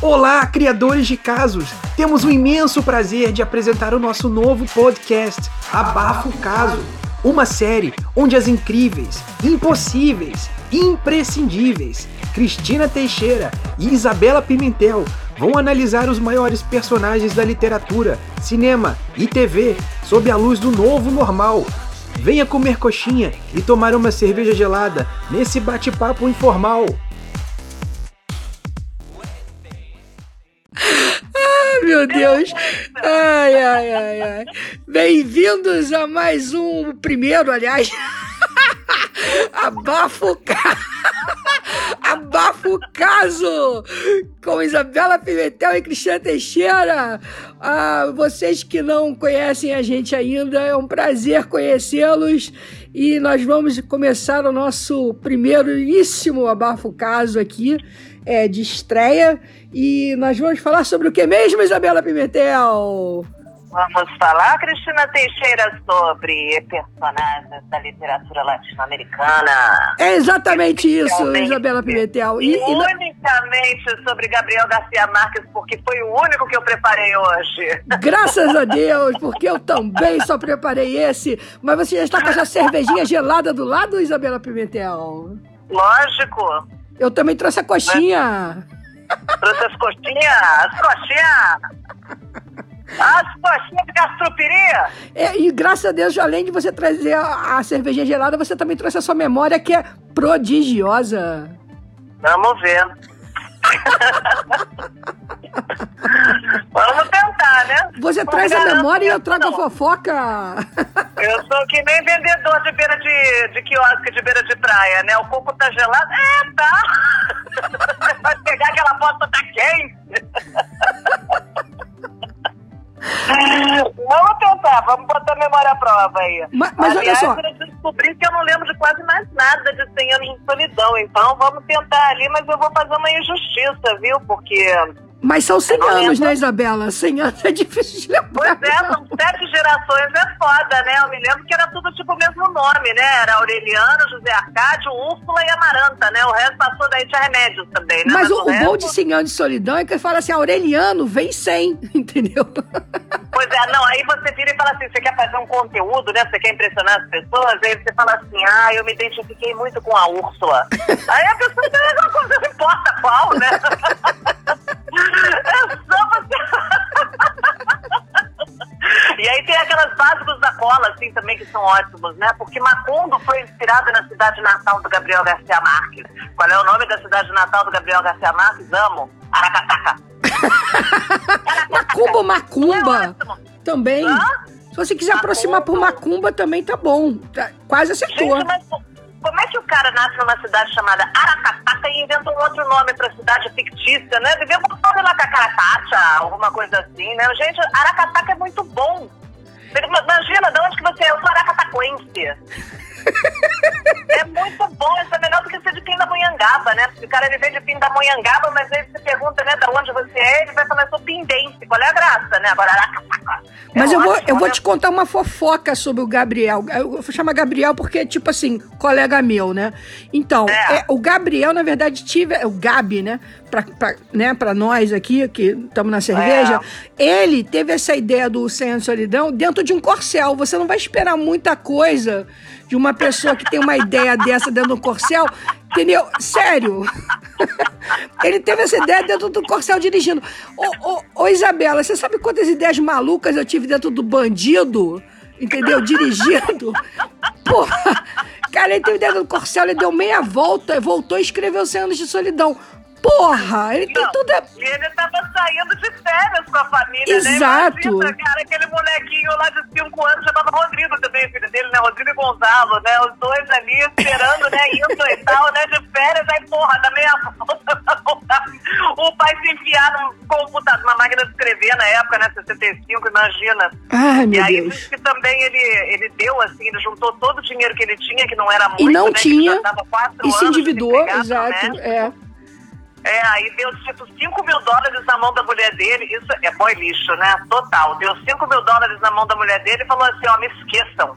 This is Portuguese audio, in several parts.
Olá, criadores de casos! Temos o imenso prazer de apresentar o nosso novo podcast, Abafa o Caso. Uma série onde as incríveis, impossíveis, imprescindíveis Cristina Teixeira e Isabela Pimentel vão analisar os maiores personagens da literatura, cinema e TV sob a luz do novo normal. Venha comer coxinha e tomar uma cerveja gelada nesse bate-papo informal. Meu Deus. Ai, ai, ai, ai. Bem-vindos a mais um primeiro, aliás. Abafo Abafo caso com Isabela Pimentel e Cristiana Teixeira. Ah, vocês que não conhecem a gente ainda, é um prazer conhecê-los e nós vamos começar o nosso primeiríssimo Abafo Caso aqui é, de estreia. E nós vamos falar sobre o que mesmo, Isabela Pimentel? Vamos falar, Cristina Teixeira, sobre personagens da literatura latino-americana. É exatamente isso, Isabela Pimentel. E, e, unicamente sobre Gabriel Garcia Marques, porque foi o único que eu preparei hoje. Graças a Deus, porque eu também só preparei esse. Mas você já está com essa cervejinha gelada do lado, Isabela Pimentel? Lógico. Eu também trouxe a coxinha. Trouxe as coxinhas? As coxinhas! As coxinhas de gastropiria! É, e graças a Deus, além de você trazer a, a cervejinha gelada, você também trouxe a sua memória que é prodigiosa. Vamos ver. Vamos tentar, né? Você traz a memória e eu trago não. a fofoca. Eu sou que nem vendedor de beira de, de quiosque, de beira de praia, né? O coco tá gelado. É, tá. Vai pegar aquela bosta, tá quente. Vamos tentar, vamos botar a memória à prova aí. Mas, mas olha só. Descobri que eu não lembro de quase mais nada de 100 anos de solidão. Então vamos tentar ali, mas eu vou fazer uma injustiça, viu? Porque mas são 100 anos, né, Isabela? 100 anos é difícil de lembrar. Pois é, são sete gerações, é foda, né? Eu me lembro que era tudo tipo o mesmo nome, né? Era Aureliano, José Arcádio, Úrsula e Amaranta, né? O resto passou daí tinha remédios também, né? Mas, Mas o, o, resto... bom de 100 anos de solidão é que fala assim, Aureliano vem 100, entendeu? Pois é, não, aí você vira e fala assim, você quer fazer um conteúdo, né? Você quer impressionar as pessoas, aí você fala assim, ah, eu me identifiquei muito com a Úrsula. aí a pessoa tem uma coisa, não importa qual, né? É só você. E aí tem aquelas básicos da cola, assim, também, que são ótimos, né? Porque Macondo foi inspirada na cidade natal do Gabriel Garcia Marques. Qual é o nome da cidade natal do Gabriel Garcia Marques? Amo. Aracataca. Macumba, Macumba. É também. Hã? Se você quiser Macumba. aproximar por Macumba, também tá bom. Tá, quase acertou. Gente, mas como é que cara nasce numa cidade chamada Aracataca e inventa um outro nome pra cidade fictícia, né? Devia botar lá Cacaratacha, alguma coisa assim, né? Gente, Aracataca é muito bom. Imagina, de onde que você é? Eu sou aracataquense. É muito bom, isso é melhor do que ser de Pindamonhangaba, né? Porque o cara ele vem de Pindamonhangaba, mas aí você pergunta, né, de onde você é, ele vai falar, sou pindense. Qual é a graça, né? Agora, Mas eu, eu vou, eu vou te contar uma fofoca sobre o Gabriel. Eu vou chamar Gabriel porque, tipo assim, colega meu, né? Então, é. É, o Gabriel, na verdade, tive. O Gabi, né? Pra, pra, né, pra nós aqui, que estamos na cerveja, é. ele teve essa ideia do Sem Solidão dentro de um corcel. Você não vai esperar muita coisa de uma pessoa que tem uma ideia dessa dentro do corcel, entendeu? Sério. Ele teve essa ideia dentro do corcel dirigindo. Ô, ô, ô, Isabela, você sabe quantas ideias malucas eu tive dentro do bandido? Entendeu? Dirigindo. Porra. Cara, ele teve dentro do corcel, ele deu meia volta, voltou e escreveu 100 anos de solidão. Porra, ele tem tudo. É... E ele tava saindo de férias com a família, Exato. né? Imagina, cara, aquele molequinho lá de 5 anos chamado Rodrigo também, filho dele, né? Rodrigo e Gonzalo, né? Os dois ali esperando, né? Indo e tal, né? De férias, aí, porra, da meia volta o pai se enfiar num computador, numa máquina de escrever na época, né? 65, imagina. Ai, meu e aí, Deus. que também ele, ele deu, assim, ele juntou todo o dinheiro que ele tinha, que não era muito, e não né? tinha. e se endividou, exato, né? é. É, aí deu tipo 5 mil dólares na mão da mulher dele. Isso é boy lixo, né? Total. Deu 5 mil dólares na mão da mulher dele e falou assim: ó, me esqueçam.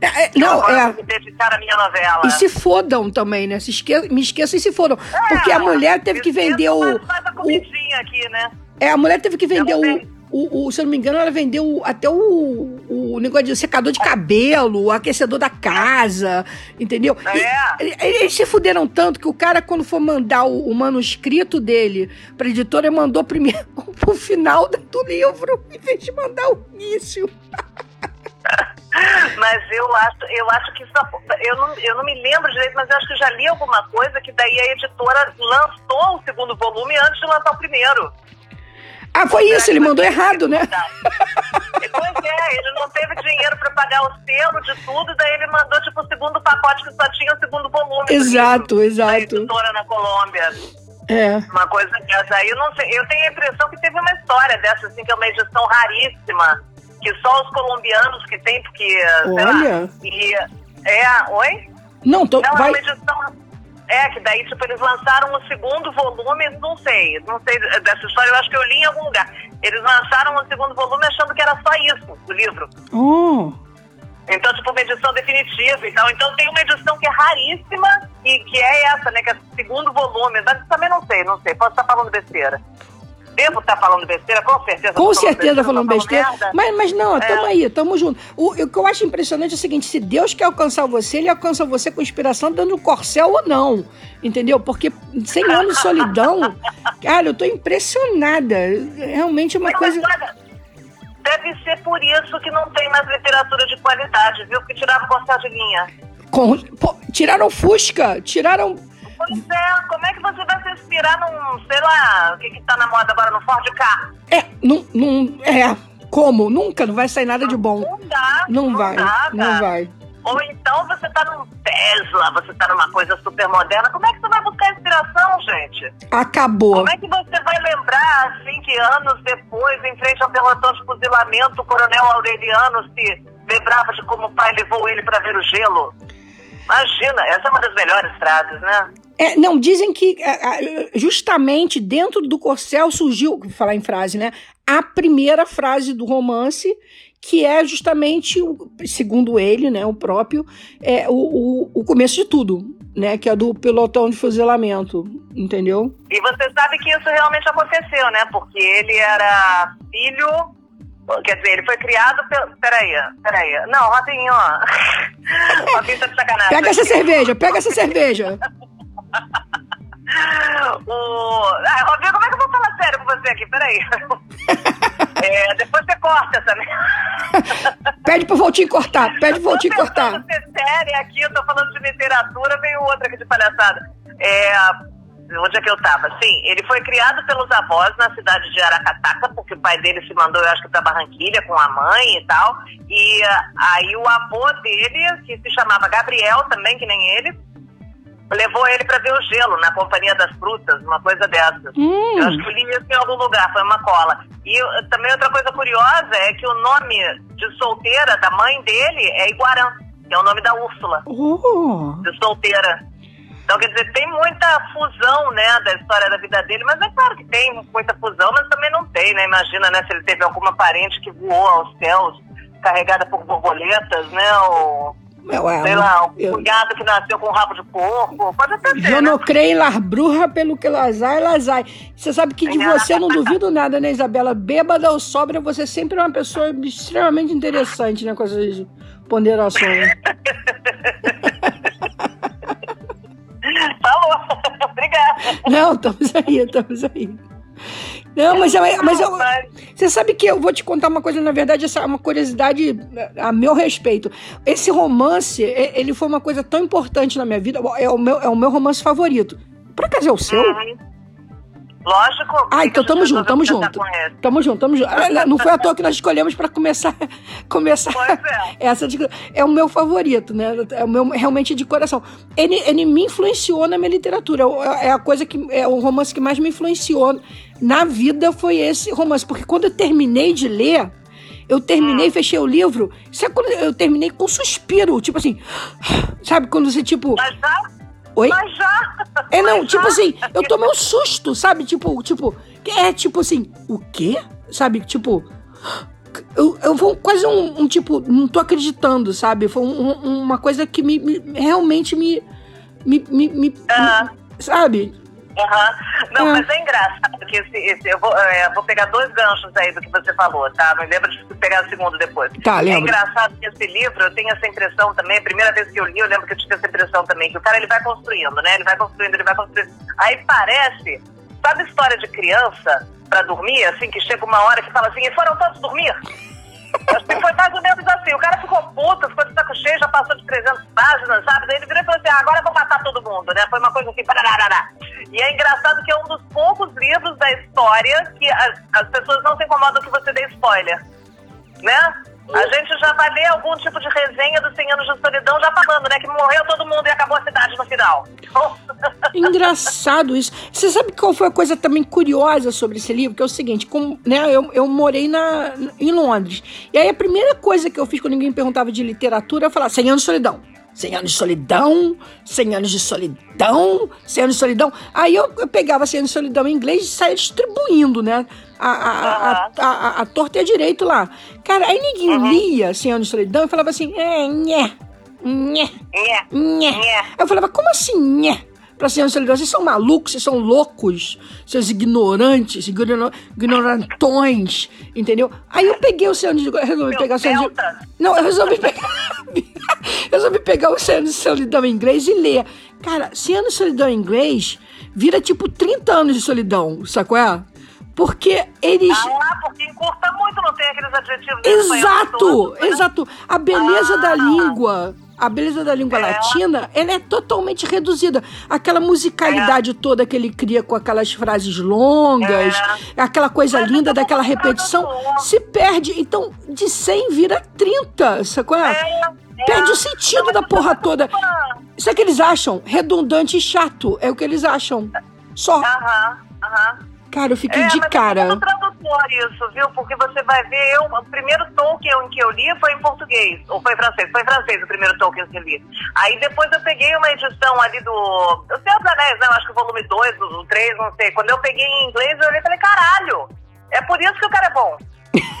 É, é não, é. dedicar a minha novela. E se fodam também, né? Se esque... Me esqueçam e se fodam. É, Porque a mulher teve que vender o. Faz a comidinha tinha aqui, né? É, a mulher teve que vender o, o, o, se eu não me engano, ela vendeu até o, o negócio de secador de cabelo, o aquecedor da casa, entendeu? É. E, eles se fuderam tanto que o cara, quando for mandar o, o manuscrito dele pra editora, mandou primeiro pro final do livro, em vez de mandar o início. Mas eu acho, eu acho que isso, eu não, eu não me lembro direito, mas eu acho que já li alguma coisa que daí a editora lançou o segundo volume antes de lançar o primeiro. Ah, foi isso, ele mandou errado, né? Pois é, ele não teve dinheiro para pagar o selo de tudo, daí ele mandou tipo o segundo pacote que só tinha o segundo volume. Exato, livro, exato. Da editora na Colômbia. É. Uma coisa dessa aí, eu não sei, eu tenho a impressão que teve uma história dessa, assim, que é uma edição raríssima, que só os colombianos que tem, porque, Olha. Lá, e, é, oi? Não, tô, não, vai... é uma edição é, que daí, tipo, eles lançaram o segundo volume, não sei, não sei dessa história, eu acho que eu li em algum lugar. Eles lançaram o segundo volume achando que era só isso, o livro. Oh. Então, tipo, uma edição definitiva e tal. Então tem uma edição que é raríssima e que é essa, né? Que é o segundo volume. Mas também não sei, não sei. Posso estar falando besteira. Devo estar falando besteira, com certeza. Com certeza falando besteira. besteira. Mas, mas não, é. tamo aí, tamo junto. O, o, que eu acho impressionante é o seguinte: se Deus quer alcançar você, ele alcança você com inspiração, dando corcel ou não. Entendeu? Porque 100 anos de solidão, cara, eu tô impressionada. Realmente é uma Mas, coisa. Deve ser por isso que não tem mais literatura de qualidade, viu? Porque tiraram corcel de linha. Com, pô, tiraram Fusca, tiraram Pois é, como é que você vai se inspirar num, sei lá, o que que tá na moda agora, no Ford K? É, não, não, é, como? Nunca, não vai sair nada de bom. Não dá. Não, não vai, dá, não vai. Ou então você tá num Tesla, você tá numa coisa super moderna. Como é que você vai buscar inspiração, gente? Acabou. Como é que você vai lembrar, assim, que anos depois, em frente ao pelotão de fuzilamento, o coronel Aureliano se lembrava de como o pai levou ele para ver o gelo? Imagina, essa é uma das melhores frases, né? É, não, dizem que justamente dentro do corcel surgiu, vou falar em frase, né? A primeira frase do romance, que é justamente, segundo ele, né, o próprio, é o, o, o começo de tudo, né? Que é do pelotão de fuzilamento, entendeu? E você sabe que isso realmente aconteceu, né? Porque ele era filho Quer dizer, ele foi criado pelo. Peraí, peraí. Não, Robinho, ó. Robinho tá de sacanagem. Pega essa cerveja, pega essa cerveja. o... Ah, Robinho, como é que eu vou falar sério com você aqui? Peraí. é, depois você corta essa Pede pro Voltinho cortar, pede pro Voltinho cortar. Eu tô ser séria aqui, eu tô falando de literatura, veio outra aqui de palhaçada. É onde é que eu tava? Sim, ele foi criado pelos avós na cidade de Aracataca, porque o pai dele se mandou, eu acho que para Barranquilha com a mãe e tal. E uh, aí o avô dele, que se chamava Gabriel também, que nem ele, levou ele para ver o gelo na Companhia das Frutas, uma coisa dessas. Hum. Eu acho que eu li isso em algum lugar, foi uma cola. E uh, também outra coisa curiosa é que o nome de solteira da mãe dele é Iguarã, que é o nome da Úrsula. Oh. De solteira. Então, quer dizer, tem muita fusão, né, da história da vida dele, mas é claro que tem muita fusão, mas também não tem, né? Imagina, né, se ele teve alguma parente que voou aos céus carregada por borboletas, né, ou... É, sei lá, um eu... cunhado que nasceu com um rabo de porco, pode até ser, Eu né? não creio em larbruja pelo que lazai, lazai. Você sabe que de você eu não duvido nada, né, Isabela? Bêbada ou sobra, você sempre é uma pessoa extremamente interessante, né, com essas ponderações. Falou. Obrigada. Não, estamos aí, estamos aí. Não, mas, eu, mas eu, você sabe que eu vou te contar uma coisa, na verdade, essa é uma curiosidade a meu respeito. Esse romance, ele foi uma coisa tão importante na minha vida, é o meu, é o meu romance favorito. Por acaso é o seu? Uhum. Lógico. Ah, então tamo junto, tamo junto. Tamo junto, tamo junto. Não foi à toa que nós escolhemos para começar, começar pois é. essa é o meu favorito, né? É o meu realmente de coração. Ele, ele me influenciou na minha literatura. É a coisa que é o romance que mais me influenciou na vida foi esse romance, porque quando eu terminei de ler, eu terminei, hum. fechei o livro. Sabe quando eu terminei com um suspiro, tipo assim, sabe quando você tipo Mas já Oi? Mas já. É, não, tipo já. assim, eu tomei um susto, sabe? Tipo, tipo, é tipo assim, o quê? Sabe? Tipo, eu, eu vou quase um, um, tipo, não tô acreditando, sabe? Foi um, um, uma coisa que me, me realmente me. me, me, me Ah. sabe? Uhum. Não, É. mas é engraçado. que esse, esse eu vou, é, vou pegar dois ganchos aí do que você falou, tá? Não lembra de pegar o segundo depois. Tá, É engraçado que esse livro, eu tenho essa impressão também, a primeira vez que eu li, eu lembro que eu tive essa impressão também, que o cara ele vai construindo, né? Ele vai construindo, ele vai construindo. Aí parece, sabe história de criança pra dormir, assim, que chega uma hora que fala assim, e foram todos dormir? Que foi mais ou menos assim. O cara ficou puto, ficou de saco cheio, já passou de 300 páginas, sabe? Daí ele virou e falou assim: ah, agora eu vou matar todo mundo, né? Foi uma coisa assim. Pararará. E é engraçado que é um dos poucos livros da história que as, as pessoas não se incomodam que você dê spoiler. Né? A gente já vai ler algum tipo de resenha dos 100 anos de solidão já falando, né? Que morreu todo mundo e acabou a cidade no final. Engraçado isso. Você sabe qual foi a coisa também curiosa sobre esse livro? Que é o seguinte, como, né, eu, eu morei na, em Londres. E aí a primeira coisa que eu fiz quando ninguém perguntava de literatura, eu falava 100 anos de solidão. 100 anos de solidão, 100 anos de solidão, 100 anos de solidão. Aí eu, eu pegava 100 anos de solidão em inglês e saía distribuindo, né? A, a, a, a, a, torta e a direito lá. Cara, aí ninguém Uhum. lia 100 anos de solidão e falava assim, é, nhé, nhé, nhé. Nhé. Eu falava, como assim, nhé? Pra ser solidão, vocês são malucos, vocês são loucos, seus ignorantes, igno- ignorantões, entendeu? Aí eu peguei o Oceano de... Resolvi Meu pegar o Oceano de... Não, eu resolvi pegar... resolvi pegar o Oceano de Solidão em inglês e ler. Cara, Oceano de Solidão em inglês vira tipo 30 anos de solidão, sacou? É? Porque eles... Ah, porque encurta muito, não tem aqueles adjetivos espanhol Exato, todos, né? exato. A beleza Ah. da língua, a beleza da língua É. latina, ela é totalmente reduzida. Aquela musicalidade toda que ele cria com aquelas frases longas, aquela coisa Mas linda é daquela repetição, se perde. Então, de 100 vira 30, sacou? É, é. Perde o sentido Não, da porra é toda. Isso é que eles acham redundante e chato. É o que eles acham. Só. Aham, aham. Cara, eu fiquei É, de mas é cara. como tradutor isso, viu? Porque você vai ver, eu, o primeiro Tolkien que eu li foi em português, ou foi em francês? Foi em francês o primeiro Tolkien que eu li. Aí depois eu peguei uma edição ali do... Eu sei os anéis, né? Eu acho que o volume 2, o 3, não sei. Quando eu peguei em inglês, eu olhei e falei, caralho, é por isso que o cara é bom.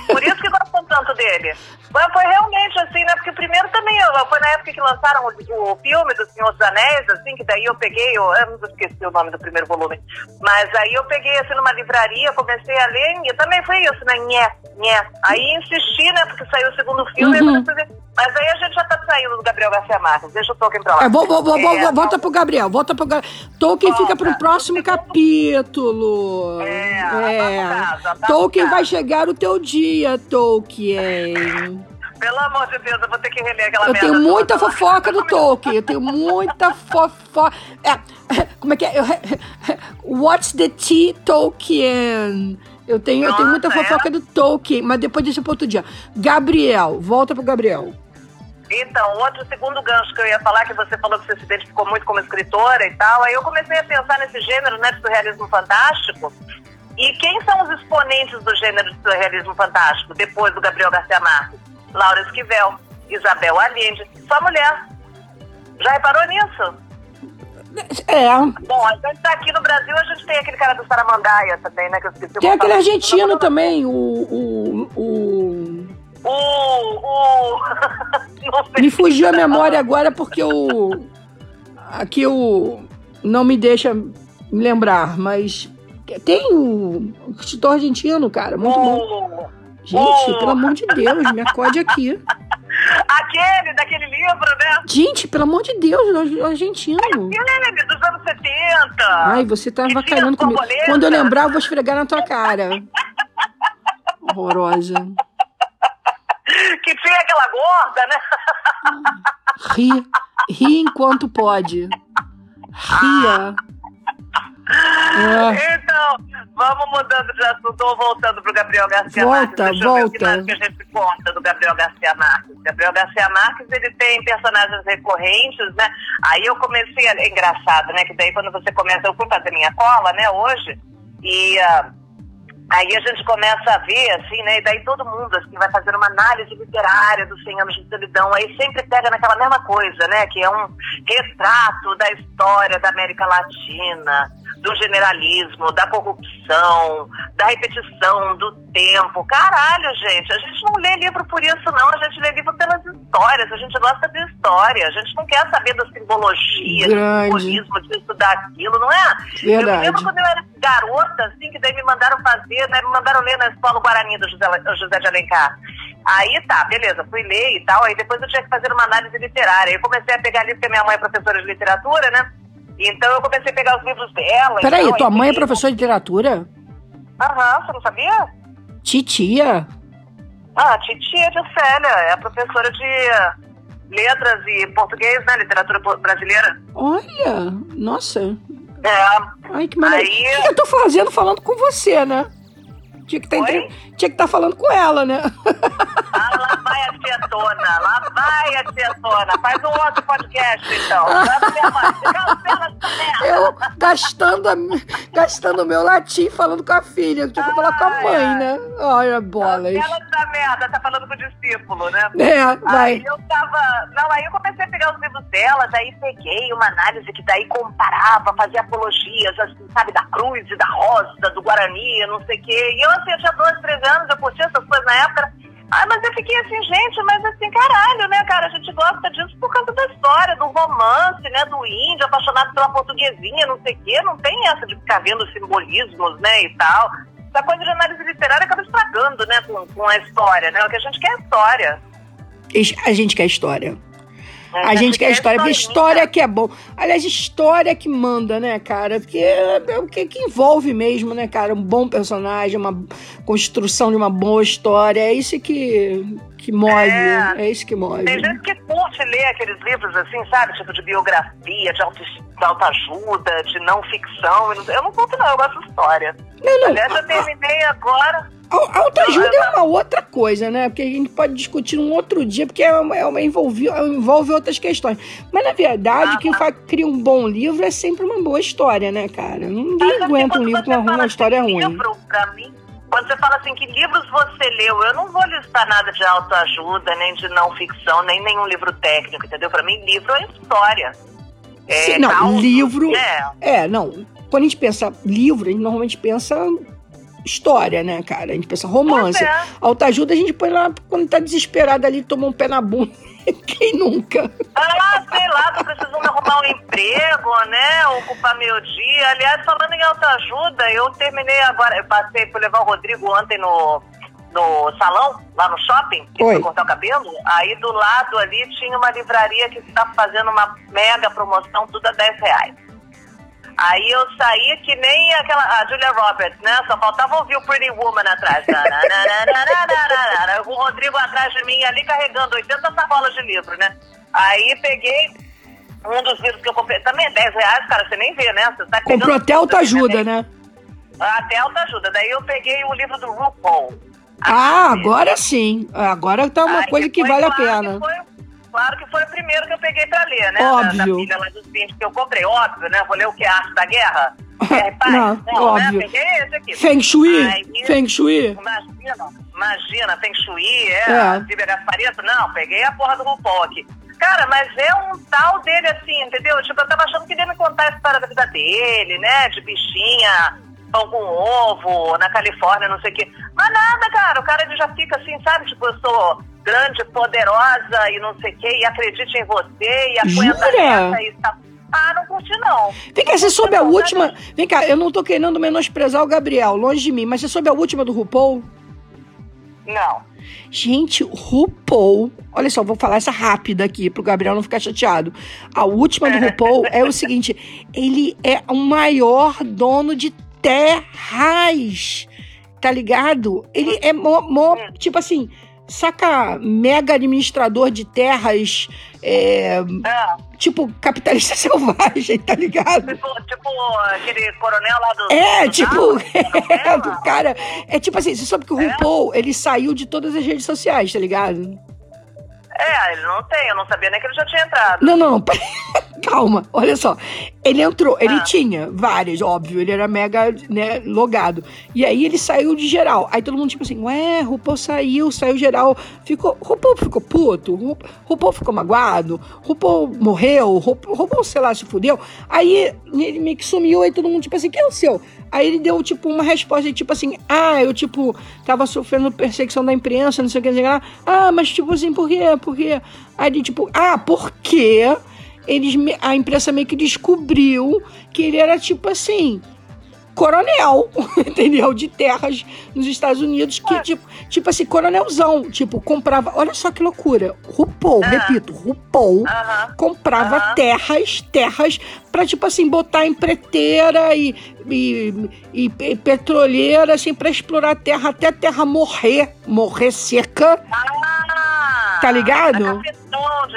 Por isso que gostam tanto dele. Mas foi realmente assim, né? Porque o primeiro também, eu- foi na época que lançaram o, o filme do Senhor dos Anéis, assim, que daí eu peguei, eu, eu esqueci o nome do primeiro volume, mas aí eu peguei assim numa livraria, comecei a ler, e também foi isso, né? Nhé, nhé. Aí insisti, né? Porque saiu o segundo filme, Uhum. eu comecei a ver. Mas aí a gente já tá saindo do Gabriel Garcia Marques, deixa o Tolkien pra lá. É, vou, vou, vou, vou- É, volta pro Gabriel, volta pro Gabriel. Tolkien Volta. fica pro próximo capítulo. É, É. o caso, abafa Tolkien vai chegar o teu dia, Tolkien. Pelo amor de Deus, eu vou ter que reler aquela Eu tenho muita toda. fofoca do Tolkien. Eu tenho muita fofoca. É, como é que é? What's the tea, Tolkien? Eu tenho, eu tenho muita Nossa, é? fofoca do Tolkien, mas depois deixa pro outro dia. Gabriel, volta pro Gabriel. Então, outro segundo gancho que eu ia falar, que você falou que você se identificou muito como escritora e tal, aí eu comecei a pensar nesse gênero, né, de surrealismo fantástico. E quem são os exponentes do gênero de surrealismo fantástico, depois do Gabriel Garcia Marques? Laura Esquivel, Isabel Allende, só mulher. Já reparou nisso? É, Bom, a gente tá aqui no Brasil, a gente tem aquele cara do Saramandaia também, né, que eu esqueci tem aquele argentino também, o. o, o... Me fugiu a memória agora porque o. Aqui o. Não me deixa me lembrar, mas. Tem o. O escritor argentino, cara, muito bom. Gente, pelo amor de Deus, me acode aqui. Aquele, daquele livro, né? Gente, pelo amor de Deus, argentino. Aquele dos anos 70. Ai, você tá avacalhando comigo. borboleta. Quando eu lembrar, eu vou esfregar na tua cara. Horrorosa. Que tinha aquela gorda, né? Ri. Ri enquanto pode. Ria. É. Então, vamos mudando de assunto ou voltando pro Gabriel Garcia Volta, Marques. Deixa eu ver o que volta. a gente conta do Gabriel Garcia Marques. Gabriel Garcia Marques, ele tem personagens recorrentes, né? Aí eu comecei a... É engraçado, né? Que daí quando você começa... Eu fui fazer minha cola, né, hoje, e... ah, Aí a gente começa a ver, assim, né? E daí todo mundo, assim, vai fazer uma análise literária dos 100 anos de solidão. Aí sempre pega naquela mesma coisa, né? Que é um retrato da história da América Latina, do generalismo, da corrupção, da repetição, do tempo. Caralho, gente, a gente não lê livro por isso, não. A gente lê livro pelas histórias. A gente gosta de história. A gente não quer saber da simbologia, do simbolismo, disso, daquilo, não é? Verdade. Eu me lembro quando eu era garota, assim, que daí me mandaram fazer, né, me mandaram ler na escola Guarani do José, José de Alencar. Aí tá, beleza, fui ler e tal, aí depois eu tinha que fazer uma análise literária. Eu comecei a pegar livro, porque minha mãe é professora de literatura, né? Então eu comecei a pegar os livros dela. Peraí, e tal, tua mãe é professora de literatura? Aham, você não sabia? Titia? Ah, titia de Célia, é a professora de letras e português, né? Literatura brasileira. Olha, nossa. É, Ai, que maravilha. Aí- O que eu tô fazendo falando com você, né? Tinha que estar que estar falando com ela, né? ah, lá vai a tietona, lá vai a tietona. Faz um outro podcast, então. Cancela merda. Eu gastando, a, gastando o meu latim falando com a filha. Tinha que falar com a mãe, né? Olha, bolas. Cancela essa merda, tá falando com o discípulo, né? É, vai. Aí eu tava. Não, aí eu comecei a pegar os livros dela, daí peguei uma análise que daí comparava, fazia apologias, assim, sabe, da cruz da rosa, do Guarani, não sei o quê. E eu, assim, eu tinha 12, 13 anos, eu curtia essas coisas na época. Ah, mas eu fiquei assim, gente, mas assim, caralho, né, cara? A gente gosta disso por causa da história, do romance, né, do índio, apaixonado pela portuguesinha, não sei o quê. Não tem essa de ficar vendo simbolismos, né, e tal. Essa coisa de análise literária acaba estragando, né, com, com a história, né? O que a gente quer é história. A gente quer história. Né? A gente quer história, porque história que é bom. Aliás, história que manda, né, cara? Porque é é o que, que envolve mesmo, né, cara? Um bom personagem, uma construção de uma boa história. É isso que, que move. É. É, isso que move. Tem gente que curte ler aqueles livros assim, sabe? Tipo de biografia, de auto- de autoajuda, de não ficção. Eu não- Eu não eu gosto de história. Não, não. Aliás, eu terminei agora. A- Autoajuda é uma outra coisa, né? Porque a gente pode discutir num outro dia, porque é uma, é uma envolve, envolve outras questões. Mas, na verdade, Ah, quem tá. fa- cria um bom livro é sempre uma boa história, né, cara? Ninguém Mas, aguenta um livro com uma, história ruim. Livro, pra mim, quando você fala assim, que livros você leu, eu não vou listar nada de autoajuda, nem de não ficção, nem nenhum livro técnico, entendeu? Pra mim, livro é história. É, Sim, não, livro- É, É, não. Quando a gente pensa livro, a gente normalmente pensa história, né, cara? A gente pensa romance. É. Autoajuda a gente põe lá quando tá desesperado ali, toma um pé na bunda. Quem nunca? Ah, sei lá, tô precisando arrumar um emprego, né? Ocupar meu dia. Aliás, falando em autoajuda, eu terminei agora, eu passei por levar o Rodrigo ontem no, no salão, lá no shopping, que Oi. foi cortar o cabelo. Aí do lado ali tinha uma livraria que está fazendo uma mega promoção, tudo a 10 reais. Aí eu saí que nem aquela, a Julia Roberts, né? Só faltava ouvir o Pretty Woman atrás. O Rodrigo atrás de mim ali carregando 80 sacolas de livro, né? Aí peguei um dos livros que eu comprei. Também é 10 reais, cara, você nem vê, né? Você tá Comprou até tudo, autoajuda, né? Até autoajuda. Daí eu peguei o livro do RuPaul. Ah, agora sim. Agora tá uma Aí coisa que vale a pena. foi- claro que foi o primeiro que eu peguei pra ler, né? Da, da Óbvio. filha lá dos 20 que eu comprei. Óbvio, né? Vou ler o que? Arte da Guerra? Guerra e Paz? Não, óbvio. Né? Peguei esse aqui. Feng Shui? Aí- Feng Shui? Imagina, imagina, Feng Shui, é, É. Bíblia Gasparito. Não, peguei a porra do RuPaul aqui. Cara, mas é um tal dele assim, entendeu? Tipo, eu tava achando que ele ia me contar a história da vida dele, né? De bichinha, com ovo, na Califórnia, não sei o quê. Mas nada, cara, o cara ele já fica assim, sabe? Tipo, eu sou grande, poderosa e não sei o quê, e acredite em você, e aguenta Jura? nessa e tá... Ah, não curti não. Vem cá, você soube a Não, última. Vem cá, eu não tô querendo menosprezar o Gabriel, longe de mim, mas você soube a última do RuPaul? Não. Gente, o RuPaul. Olha só, vou falar essa rápida aqui pro Gabriel não ficar chateado. A última do RuPaul é o seguinte: ele é o maior dono de terras. Tá ligado? Ele é mó, mó, tipo assim, saca, mega administrador de terras, é, É, tipo, capitalista selvagem, tá ligado? tipo, tipo aquele coronel lá do... É, do tipo, é, do cara. É tipo assim, você sabe que o É? RuPaul, ele saiu de todas as redes sociais, tá ligado? É, ele não tem, eu não sabia nem que ele já tinha entrado. Não, não, calma, olha só. Ele entrou, ele Ah. tinha várias, óbvio, ele era mega, né, logado. E aí ele saiu de geral. Aí todo mundo, tipo assim, ué, RuPaul saiu, saiu geral. Ficou, RuPaul ficou puto, Ru- RuPaul ficou magoado, RuPaul morreu, Ru- RuPaul, sei lá, se fudeu. Aí ele meio que sumiu, aí todo mundo, tipo assim, quem é o seu? Aí ele deu, tipo, uma resposta, tipo assim, ah, eu, tipo, tava sofrendo perseguição da imprensa, não sei o que, não sei o que lá. Ah, mas, tipo assim, por quê? Por quê? Aí ele, tipo, ah, porque eles, me- a imprensa meio que descobriu que ele era, tipo assim, coronel, entendeu? De terras nos Estados Unidos, que, tipo, tipo assim, coronelzão, tipo, comprava, olha só que loucura, RuPaul, Ah. repito, RuPaul, Aham. comprava terras, terras pra, tipo assim, botar em preteira e, e, e pe- petroleira, assim, pra explorar a terra até a terra morrer, morrer seca. Ah, Tá ligado?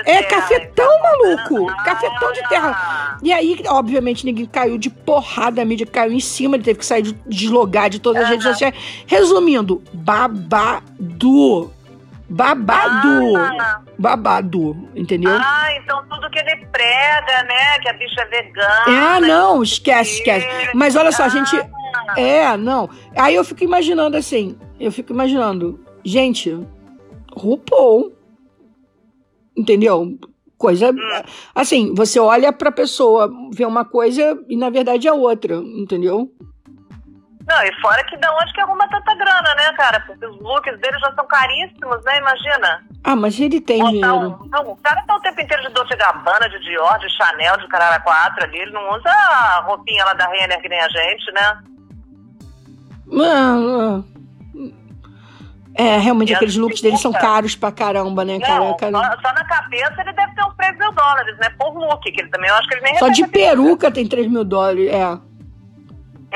É cafetão de É então. maluco! Ah. Cafetão de terra. E aí, obviamente, ninguém caiu de porrada, a mídia caiu em cima, ele teve que sair, de, deslogar de todas as redes sociais. Resumindo, babado. Babado. Ah. Babado, entendeu? Ah, então tudo que ele prega, né? Que a bicha é vegana. Ah, não, esquece, esquece. Mas olha só, a gente. Ah. É, não. Aí eu fico imaginando assim, eu fico imaginando, gente, RuPaul. Entendeu? Coisa. Assim, você olha pra pessoa, vê uma coisa e na verdade é outra, entendeu? Não, e fora que da onde que arruma tanta grana, né, cara? Porque os looks dele já são caríssimos, né? Imagina. Ah, mas ele tem Botar dinheiro. um- não, o cara tá o tempo inteiro de Dolce Gabbana, de Dior, de Chanel, de Carara 4 ali. Ele não usa a roupinha lá da Renner que nem a gente, né? Ah, ah. É, realmente aqueles as looks dele são caros pra caramba, né? Não, Cara- só, só na cabeça ele deve ter uns 3 mil dólares, né? Por look, que ele também, eu acho que ele nem Só de peruca tem 3 mil dólares, é.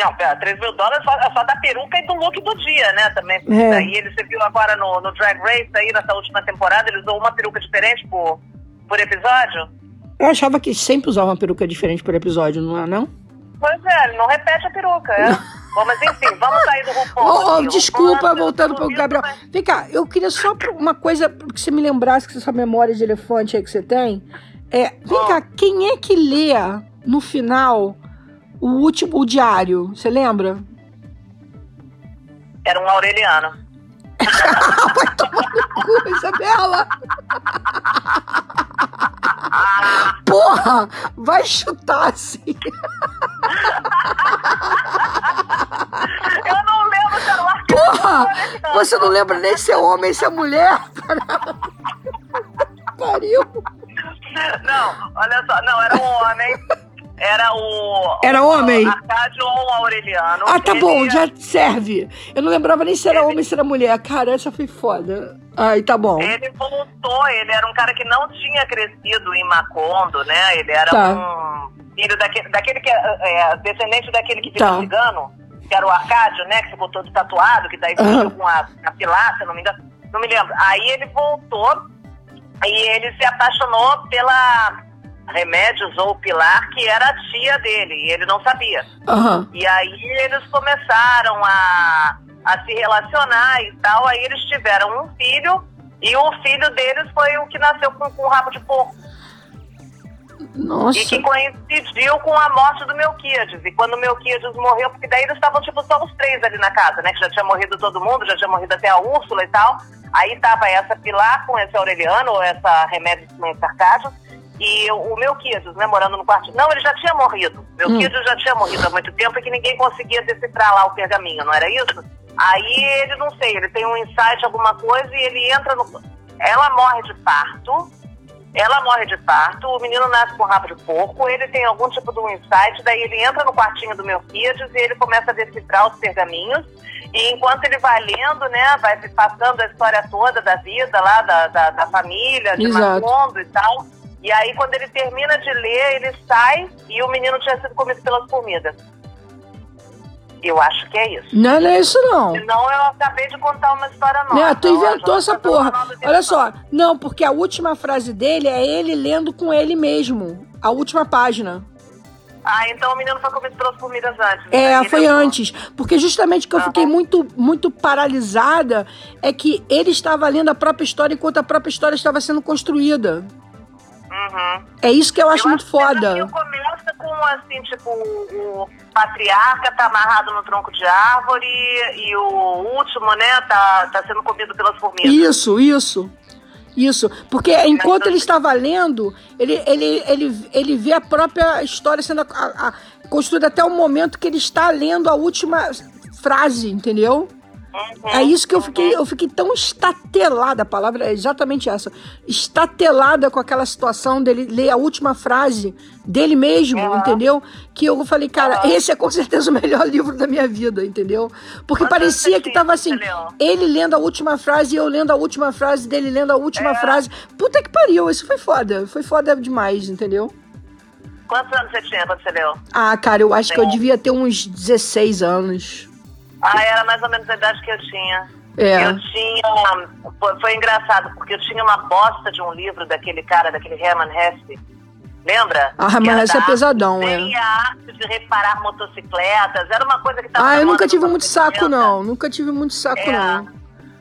Não, pera, 3 mil dólares só, é só da peruca e do look do dia, né? Também. É. Daí ele, você viu agora no, no Drag Race, aí nessa última temporada, ele usou uma peruca diferente por, por episódio? Eu achava que sempre usava uma peruca diferente por episódio, não é não? Pois é, ele não repete a peruca, é. Bom, mas enfim, vamos sair do RuPaul. Oh, oh, desculpa, voltando pro sumiu Gabriel. também. Vem cá, eu queria só uma coisa que você me lembrasse, que essa memória de elefante aí que você tem. É, vem Oh. cá, quem é que lê no final o último o diário? Você lembra? Era um Aureliano. Vai tomar no cu, Isabela! Porra! Vai chutar assim! Eu não lembro um arquiteto. Porra! Você não lembra nem se é homem, se é mulher? Pariu! Não, olha só, não, era um homem. Era o. Era o homem? Arcádio ou o Aureliano. Ah, tá Ele- bom, já serve. Eu não lembrava nem se era homem, se era mulher. Cara, essa foi foda. Ai, tá bom. Ele voltou, ele era um cara que não tinha crescido em Macondo, né? Ele era Tá. um filho daquele, daquele que é, é, descendente daquele que Tá. ficou cigano, que era o Arcádio, né? Que ficou todo tatuado, que daí Aham. ficou com a, a eu não me engano. Não me lembro. Aí ele voltou e ele se apaixonou pela Remédios ou Pilar, que era a tia dele, e ele não sabia. Aham. E aí eles começaram a, a se relacionar e tal. Aí eles tiveram um filho. E o filho deles foi o que nasceu com, com rabo de porco. Nossa. E que coincidiu com a morte do Melquíades. E quando o Melquíades morreu, porque daí eles estavam tipo só os três ali na casa, né? Que já tinha morrido todo mundo, já tinha morrido até a Úrsula e tal. Aí tava essa Pilar com esse Aureliano, ou essa Remédios com esse Arcádio. E o o Melquíades, né, morando no quarto. Não, ele já tinha morrido. Melquíades já tinha morrido há muito tempo e que ninguém conseguia decifrar lá o pergaminho, não era isso? Aí ele, não sei, ele tem um insight, alguma coisa, e ele entra no. Ela morre de parto. Ela morre de parto, o menino nasce com rabo de porco, ele tem algum tipo de um insight, daí ele entra no quartinho do Melquíades e ele começa a decifrar os pergaminhos. E enquanto ele vai lendo, né, vai passando a história toda da vida lá, da, da, da família, de Exato. Macondo e tal. E aí, quando ele termina de ler, ele sai e o menino tinha sido comido pelas formigas. Eu acho que é isso. Não, não é isso não. Senão eu acabei de contar uma história nova. Né, tu Ó, inventou essa porra. Olha só. Não, porque a última frase dele é ele lendo com ele mesmo. A última página. Ah, então o menino foi comido pelas formigas antes. É, foi ele- antes. Porque justamente que eu Aham. fiquei muito, muito paralisada é que ele estava lendo a própria história enquanto a própria história estava sendo construída. Uhum. É isso que eu acho muito que o foda. desafio começa com, assim, tipo, o patriarca tá amarrado no tronco de árvore e o último, né, tá, tá sendo comido pelas formigas. Isso, isso. Isso, porque enquanto ele estava lendo, ele, ele, ele, ele vê a própria história sendo a- a- construída até o momento que ele está lendo a última frase, entendeu? Uhum, É isso que eu fiquei, eu fiquei tão estatelada, a palavra é exatamente essa. Estatelada com aquela situação dele ler a última frase dele mesmo, Uhum. entendeu? Que eu falei, cara, Uhum. esse é com certeza o melhor livro da minha vida, entendeu? Porque parecia que tava assim, ele lendo a última frase e eu lendo a última frase dele lendo a última É. frase. Puta que pariu, isso foi foda. Foi foda demais, entendeu? Quantos anos você tinha quando você leu? Ah, cara, eu acho que eu É. devia ter uns 16 anos. Ah, era mais ou menos a idade que eu tinha. É. Eu tinha. Foi, foi engraçado, porque eu tinha uma bosta de um livro daquele cara, daquele Herman Hesse. Lembra? Ah, Que mas era esse é pesadão, é. Tem a arte de reparar motocicletas. Era uma coisa que tava. Ah, eu nunca tive muito saco, 80. não. Nunca tive muito saco, É. não.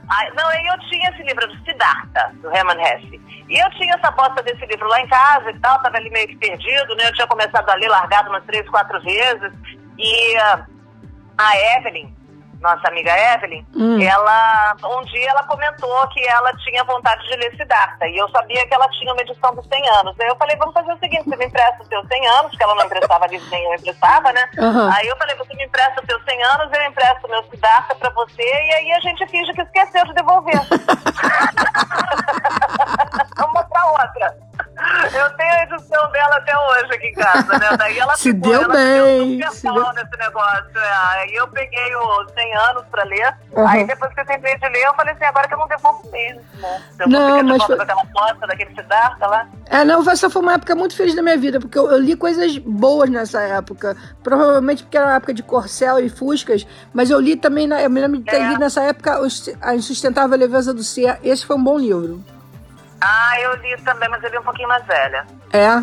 Ai, não, aí eu tinha esse livro do Siddhartha, do Herman Hesse. E eu tinha essa bosta desse livro lá em casa e tal, tava ali meio que perdido, né? Eu tinha começado a ler largado umas três, quatro vezes. E ah, a Evelyn, nossa amiga Evelyn, Hum. ela, um dia ela comentou que ela tinha vontade de ler Siddhartha. E eu sabia que ela tinha uma edição dos 100 anos. Aí eu falei, vamos fazer o seguinte, você me empresta os seus 100 anos, porque ela não emprestava livro nenhum, eu emprestava, né? Aham. Aí eu falei, você me empresta os seus 100 anos, eu empresto o meu Siddhartha pra você, e aí a gente finge que esqueceu de devolver. Uma pra outra. Aqui em casa, né? Daí ela Se ficou, deu ela bem, se deu- nesse negócio. é. Aí eu peguei os 100 anos pra ler. Aham. Aí depois que eu terminei de ler, eu falei assim, agora que eu não devolvo mesmo. Eu Não, mas foi- com aquela bosta daquele Siddhartha lá. É, não, essa foi uma época muito feliz da minha vida, porque eu, eu li coisas boas nessa época. Provavelmente porque era uma época de corcel e fuscas, mas eu li também, na, eu me lembro de ter É. lido nessa época A Insustentável Leveza do Ser. Esse foi um bom livro. Ah, eu li também, mas eu li um pouquinho mais velha. É.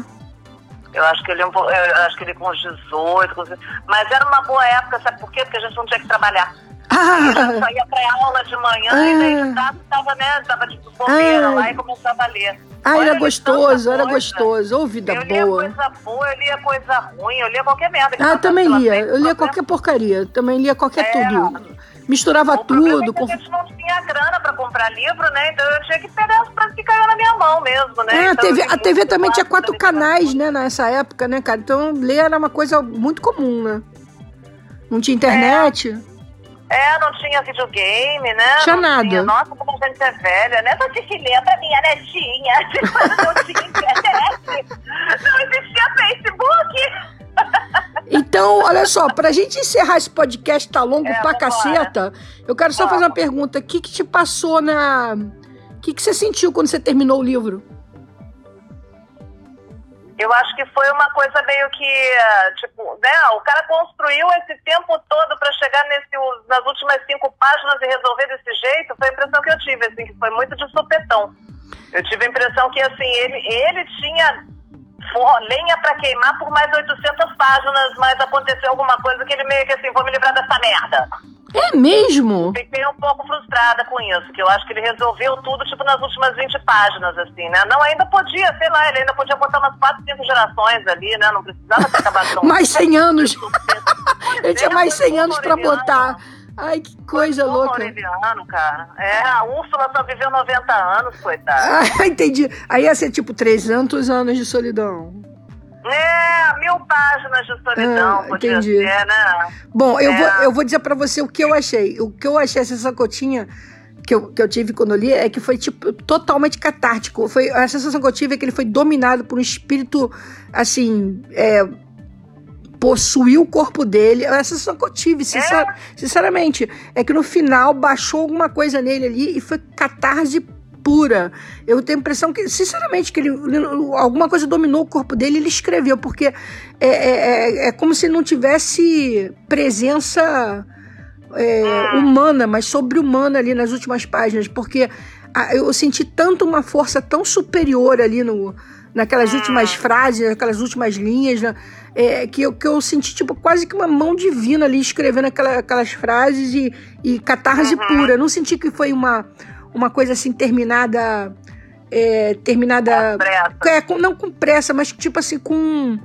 Eu acho que ele po- eu acho que ele com uns 18, com... mas era uma boa época, sabe por quê? Porque a gente não tinha que trabalhar. A gente Ah, ia pra aula de manhã Ah. e daí de tarde tava, né, tava de bobeira Ah. lá e começava a ler. ah, Olha, era eu li gostoso, era gostoso. Ô, vida Eu lia boa. coisa boa, eu lia coisa ruim, eu lia qualquer merda. que Ah, eu também lia. Eu lia qualquer porcaria. Também lia qualquer É. tudo. Misturava O problema tudo. é a gente não tinha grana pra comprar livro, né? Então eu tinha que pegar as coisas que caíam na minha mão mesmo, né? É, a Então, TV, eu a TV também tinha quatro canais, né, nessa época, né, cara? Então ler era uma coisa muito comum, né? Não tinha internet. É, não tinha videogame, né? Tinha Não nada. Nossa, como a gente é velha, né? Eu tinha que ler pra minha netinha. Não tinha internet. Não existia Facebook. Então, olha só, pra gente encerrar esse podcast tá longo É, pra caceta, eu quero só fazer uma pergunta. O que que te passou na... O que que você sentiu quando você terminou o livro? Eu acho que foi uma coisa meio que, eh, tipo, né? O cara construiu esse tempo todo pra chegar nesse, nas últimas cinco páginas e resolver desse jeito. Foi a impressão que eu tive, assim, que foi muito de sopetão. Eu tive a impressão que, assim, ele, ele tinha lenha pra queimar por mais 800 páginas, mas aconteceu alguma coisa que ele meio que assim, vou me livrar dessa merda. É mesmo? Fiquei um pouco frustrada com isso, que eu acho que ele resolveu tudo, tipo, nas últimas 20 páginas, assim, né? Não, ainda podia, sei lá, ele ainda podia botar umas 4, 5 gerações ali, né? Não precisava ter acabado tão... Mais 100 anos. Ele tinha é, mais foi 100 anos pra Aureliano. botar. Ai, que coisa Pô, louca. Aureliano, cara. É, a Úrsula só viveu 90 anos, coitada. Ah, entendi. Aí ia ser tipo 300 anos de solidão. É, mil páginas de solidão, Ah, podia entendi. ser, né? Bom, eu, É. vou, eu vou dizer pra você o que eu achei. O que eu achei, essa sacotinha que eu, que eu tive quando eu li, é que foi, tipo, totalmente catártico. Foi, a sensação que eu tive é que ele foi dominado por um espírito, assim, é, possuiu o corpo dele. A sensação que eu tive, sincer- sinceramente, é que no final baixou alguma coisa nele ali e foi catarse pura. Eu tenho a impressão que, sinceramente, que ele, alguma coisa dominou o corpo dele e ele escreveu, porque é, é, é- é como se não tivesse presença é, humana, mas sobre-humana ali nas últimas páginas, porque a- eu senti tanto uma força tão superior ali no, naquelas últimas frases, naquelas últimas linhas, né? é, que, eu, que eu senti tipo quase que uma mão divina ali escrevendo aquela, aquelas frases e, e catarse uhum. pura. Eu não senti que foi uma, uma coisa assim terminada. É, terminada. Com é, com, não com pressa, mas tipo assim, com.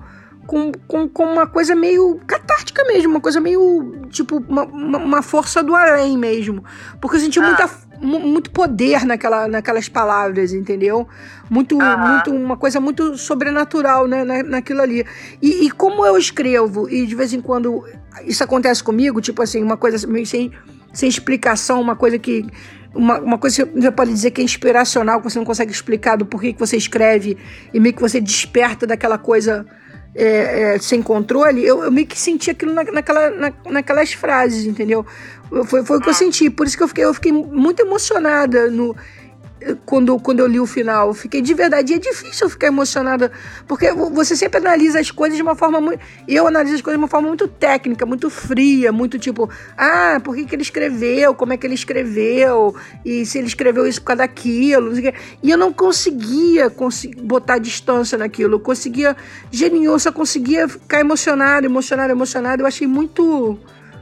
Com, com, com uma coisa meio catártica mesmo, uma coisa meio, tipo, uma, uma força do além mesmo. Porque eu senti ah. muita, muito poder naquela, naquelas palavras, entendeu? Muito, muito uma coisa muito sobrenatural né, na, naquilo ali. E, e, como eu escrevo, e de vez em quando isso acontece comigo, tipo assim, uma coisa meio sem, sem explicação, uma coisa que. Uma, uma coisa que você pode dizer que é inspiracional, que você não consegue explicar do porquê que você escreve, e meio que você desperta daquela coisa é, é, sem controle, eu, eu, meio que senti aquilo na, naquela, na, naquelas frases, entendeu? Foi, foi o que eu senti. Por isso que eu fiquei, eu fiquei muito emocionada no, quando, quando eu li o final. Eu fiquei de verdade. E é difícil eu ficar emocionada, porque você sempre analisa as coisas de uma forma muito. Eu analiso as coisas de uma forma muito técnica, muito fria, muito tipo, ah, por que, que ele escreveu? Como é que ele escreveu? E se ele escreveu isso por causa daquilo? E eu não conseguia botar distância naquilo. Eu conseguia. Geninho, só conseguia ficar emocionado, emocionado, emocionado. Eu achei muito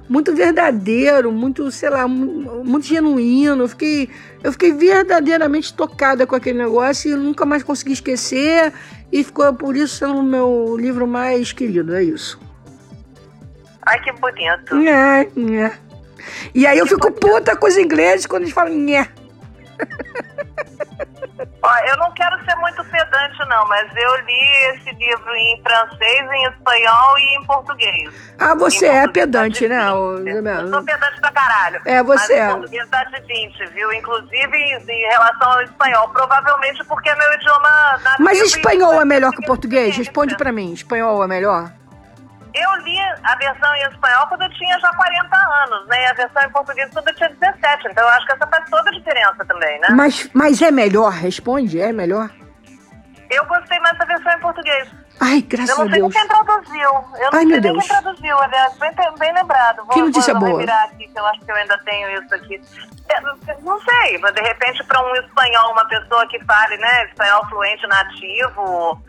muito verdadeiro, muito, sei lá, muito genuíno. Eu fiquei, eu fiquei verdadeiramente tocada com aquele negócio e nunca mais consegui esquecer. E ficou por isso sendo o meu livro mais querido, é isso. Ai, que bonito. É, é. E aí eu fico puta com os ingleses quando eles falam nhé. Ó, eu não quero ser muito pedante, não, mas eu li esse livro em francês, em espanhol e em português. Ah, você é pedante, né? Eu sou pedante pra caralho. É, você mas é. português dá de 20, viu? Inclusive em relação ao espanhol. Provavelmente porque é meu idioma nativo. Mas espanhol é melhor que o português? Responde pra mim. Espanhol é melhor? Eu li a versão em espanhol quando eu tinha já 40 anos, né? E a versão em português quando eu tinha 17. Então eu acho que essa faz toda a diferença também, né? Mas, mas é melhor? Responde, é melhor? Eu gostei mais da versão em português. Ai, graças a Deus. Eu não sei quem traduziu. Eu não Ai, sei quem traduziu, aliás, bem, bem lembrado. Vou, que notícia vou, boa. Vou virar aqui, que eu acho que eu ainda tenho isso aqui. É, não sei, mas de repente para um espanhol, uma pessoa que fale, né, espanhol fluente nativo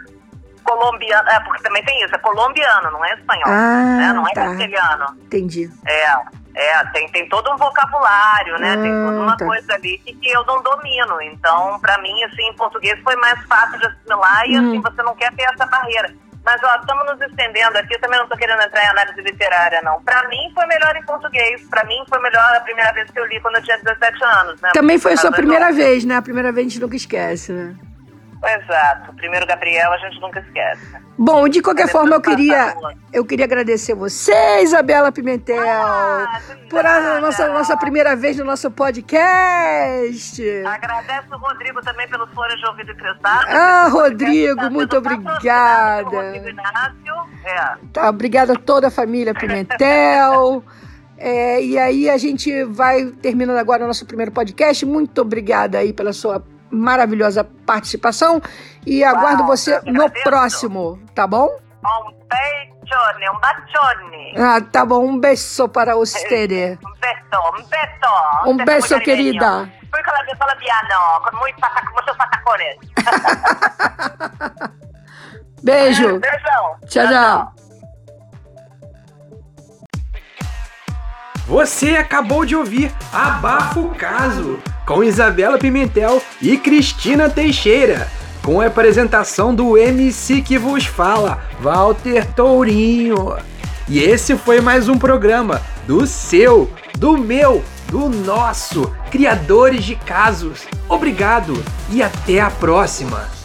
colombiano, é, porque também tem isso, é colombiano, não é espanhol, ah, né? não é tá. castelhano. Entendi. É, é tem, tem todo um vocabulário, né? Ah, tem toda uma tá. coisa ali que, que eu não domino. Então, para mim, assim, em português foi mais fácil de assimilar e, hum. assim, você não quer ter essa barreira. Mas, ó, estamos nos estendendo aqui, eu também não estou querendo entrar em análise literária, não. Para mim, foi melhor em português. Para mim, foi melhor a primeira vez que eu li, quando eu tinha 17 anos, né? Também foi a sua primeira vez, né? A primeira vez a gente nunca esquece, né? Exato. Primeiro Gabriel a gente nunca esquece. Bom, de qualquer forma, eu queria, eu queria agradecer você, Isabela Pimentel, ah, por a nossa, nossa primeira vez no nosso podcast. Agradeço o Rodrigo também pelos fones de ouvido emprestado. Ah, Rodrigo, muito obrigada. Rodrigo Inácio. É. Tá, obrigada a toda a família Pimentel. É, e aí a gente vai terminando agora o nosso primeiro podcast. Muito obrigada aí pela sua maravilhosa participação e aguardo Uau, você no próximo, tá bom? Um beijone, um bacione. Ah, tá bom. Um beijo para você. Um beijo, um beijo. Um beijo, querida. La fala piano, com muito muitos patacones. Beijo. Beijão. Tchau, tchau. Você acabou de ouvir Abafa o Caso com Isabela Pimentel e Cristina Teixeira, com a apresentação do MC que vos fala, Walter Tourinho. E esse foi mais um programa do seu, do meu, do nosso, criadores de casos. Obrigado e até a próxima!